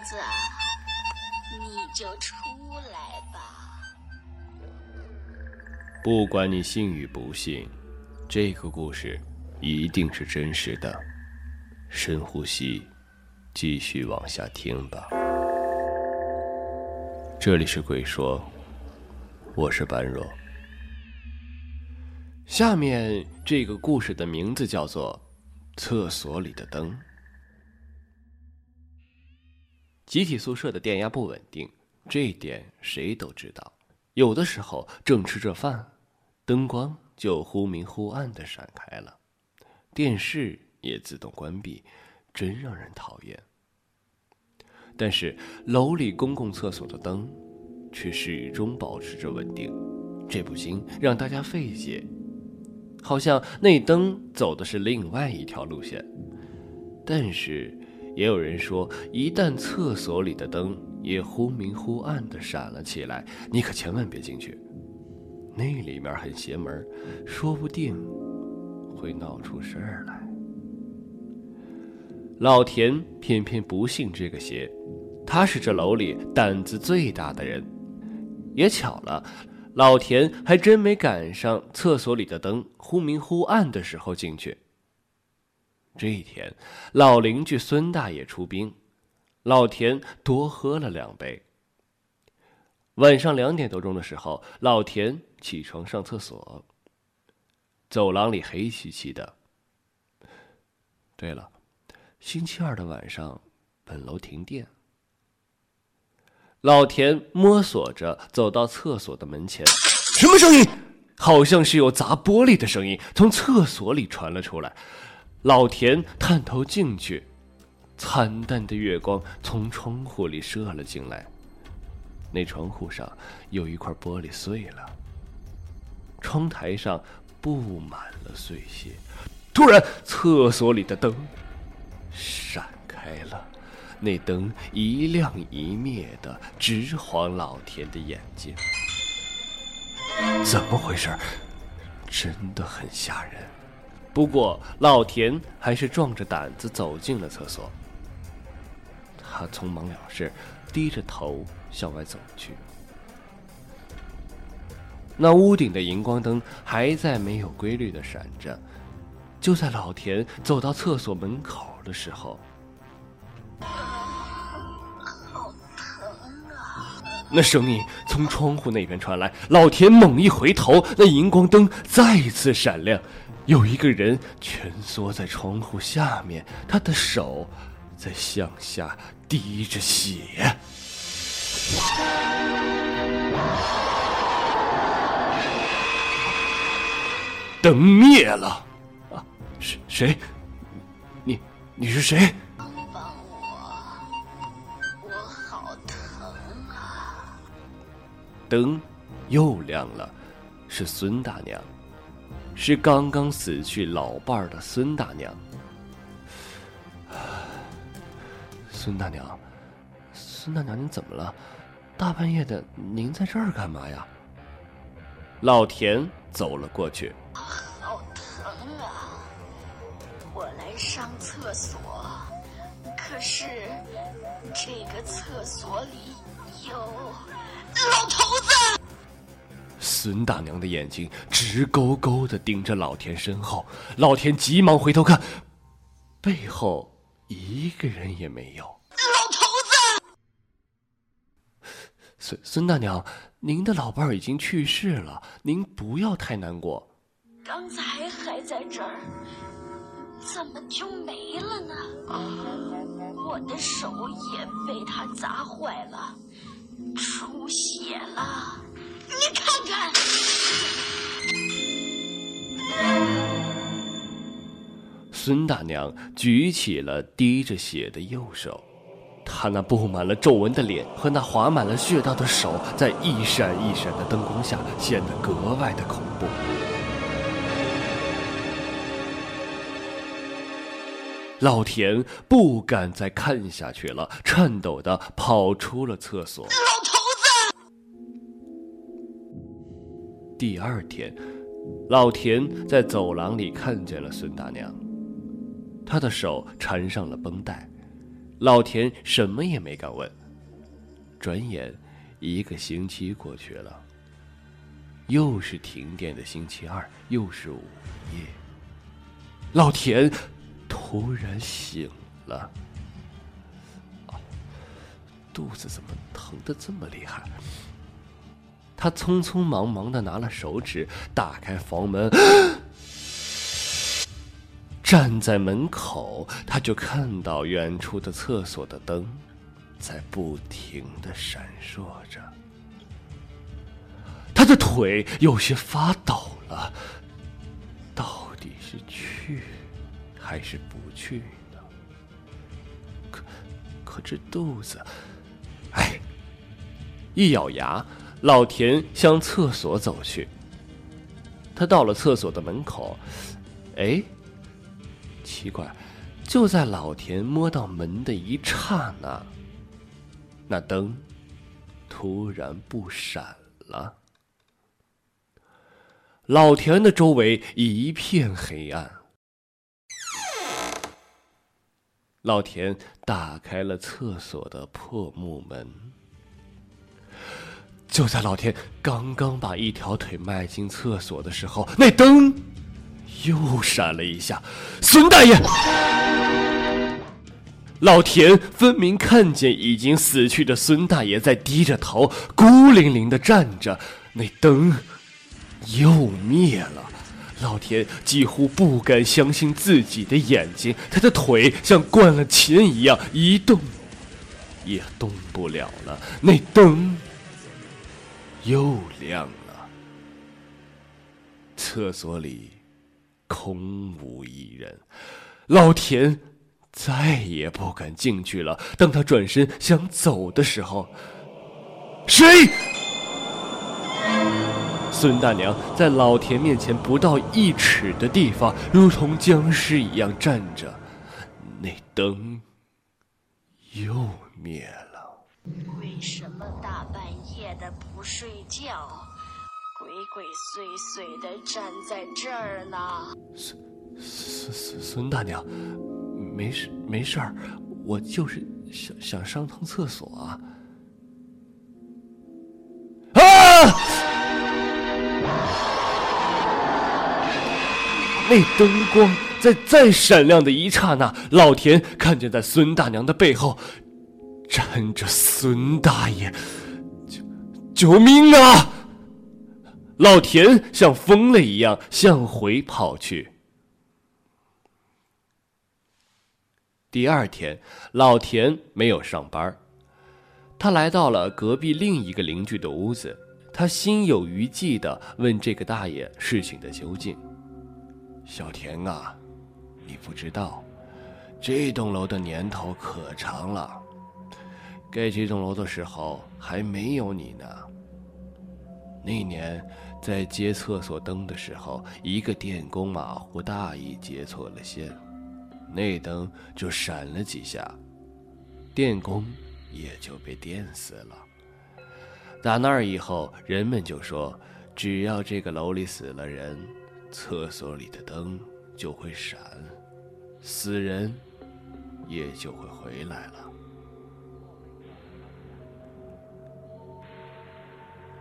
子，你就出来吧。不管你信与不信，这个故事一定是真实的。深呼吸，继续往下听吧。这里是鬼说，我是般若。下面这个故事的名字叫做《厕所里的灯》。集体宿舍的电压不稳定，这一点谁都知道。有的时候正吃着饭，灯光就忽明忽暗的闪开了，电视也自动关闭，真让人讨厌。但是楼里公共厕所的灯却始终保持着稳定，这不禁让大家费解，好像那灯走的是另外一条路线。但是。也有人说，一旦厕所里的灯也忽明忽暗的闪了起来，你可千万别进去，那里面很邪门，说不定会闹出事儿来。老田偏偏不信这个邪，他是这楼里胆子最大的人。也巧了，老田还真没赶上厕所里的灯忽明忽暗的时候进去。这一天，老邻居孙大爷出殡，老田多喝了两杯。晚上两点多钟的时候，老田起床上厕所。走廊里黑漆漆的。对了，星期二的晚上，本楼停电。老田摸索着走到厕所的门前，什么声音？好像是有砸玻璃的声音从厕所里传了出来。老田探头进去，惨淡的月光从窗户里射了进来。那窗户上有一块玻璃碎了，窗台上布满了碎屑。突然，厕所里的灯闪开了，那灯一亮一灭的，直晃老田的眼睛。怎么回事？真的很吓人。不过，老田还是壮着胆子走进了厕所。他匆忙了事，低着头向外走去。那屋顶的荧光灯还在没有规律的闪着。就在老田走到厕所门口的时候，好疼啊！那声音从窗户那边传来。老田猛一回头，那荧光灯再次闪亮。有一个人蜷缩在窗户下面，他的手在向下滴着血。灯灭了，啊，谁谁？你你是谁？帮帮我，我好疼啊！灯又亮了，是孙大娘。是刚刚死去老伴儿的孙大娘。孙大娘，孙大娘，您怎么了？大半夜的，您在这儿干嘛呀？老田走了过去。好疼啊！我来上厕所，可是这个厕所里有。孙大娘的眼睛直勾勾的盯着老田身后，老田急忙回头看，背后一个人也没有。老头子，孙孙大娘，您的老伴儿已经去世了，您不要太难过。刚才还在这儿，怎么就没了呢？我的手也被他砸坏了，出血了。你看看，孙大娘举起了滴着血的右手，她那布满了皱纹的脸和那划满了血道的手，在一闪一闪的灯光下显得格外的恐怖。老田不敢再看下去了，颤抖的跑出了厕所。第二天，老田在走廊里看见了孙大娘。她的手缠上了绷带，老田什么也没敢问。转眼，一个星期过去了。又是停电的星期二，又是午夜。老田突然醒了，肚子怎么疼的这么厉害？他匆匆忙忙的拿了手纸，打开房门，站在门口，他就看到远处的厕所的灯在不停的闪烁着。他的腿有些发抖了，到底是去还是不去呢？可可这肚子，哎！一咬牙，老田向厕所走去。他到了厕所的门口，哎，奇怪，就在老田摸到门的一刹那，那灯突然不闪了。老田的周围一片黑暗。老田打开了厕所的破木门。就在老田刚刚把一条腿迈进厕所的时候，那灯又闪了一下。孙大爷！老田分明看见已经死去的孙大爷在低着头，孤零零的站着。那灯。又灭了，老田几乎不敢相信自己的眼睛，他的腿像灌了铅一样一动也动不了了。那灯又亮了，厕所里空无一人，老田再也不敢进去了。当他转身想走的时候，谁？孙大娘在老田面前不到一尺的地方，如同僵尸一样站着，那灯又灭了。为什么大半夜的睡觉，鬼鬼祟祟的站在这儿呢？孙孙孙孙大娘，没事没事儿，我就是想想上趟厕所啊。那灯光在再闪亮的一刹那，老田看见在孙大娘的背后站着孙大爷，救命啊！老田像疯了一样向回跑去。第二天，老田没有上班，他来到了隔壁另一个邻居的屋子，他心有余悸的问这个大爷事情的究竟。小田啊，你不知道，这栋楼的年头可长了。盖这栋楼的时候还没有你呢。那年在接厕所灯的时候，一个电工马虎大意接错了线，那灯就闪了几下，电工也就被电死了。打那儿以后，人们就说，只要这个楼里死了人。厕所里的灯就会闪，死人也就会回来了。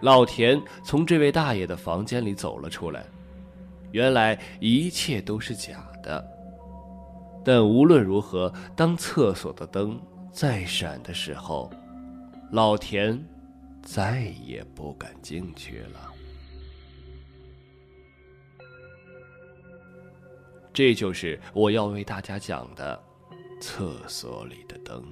老田从这位大爷的房间里走了出来，原来一切都是假的。但无论如何，当厕所的灯再闪的时候，老田再也不敢进去了。这就是我要为大家讲的厕所里的灯。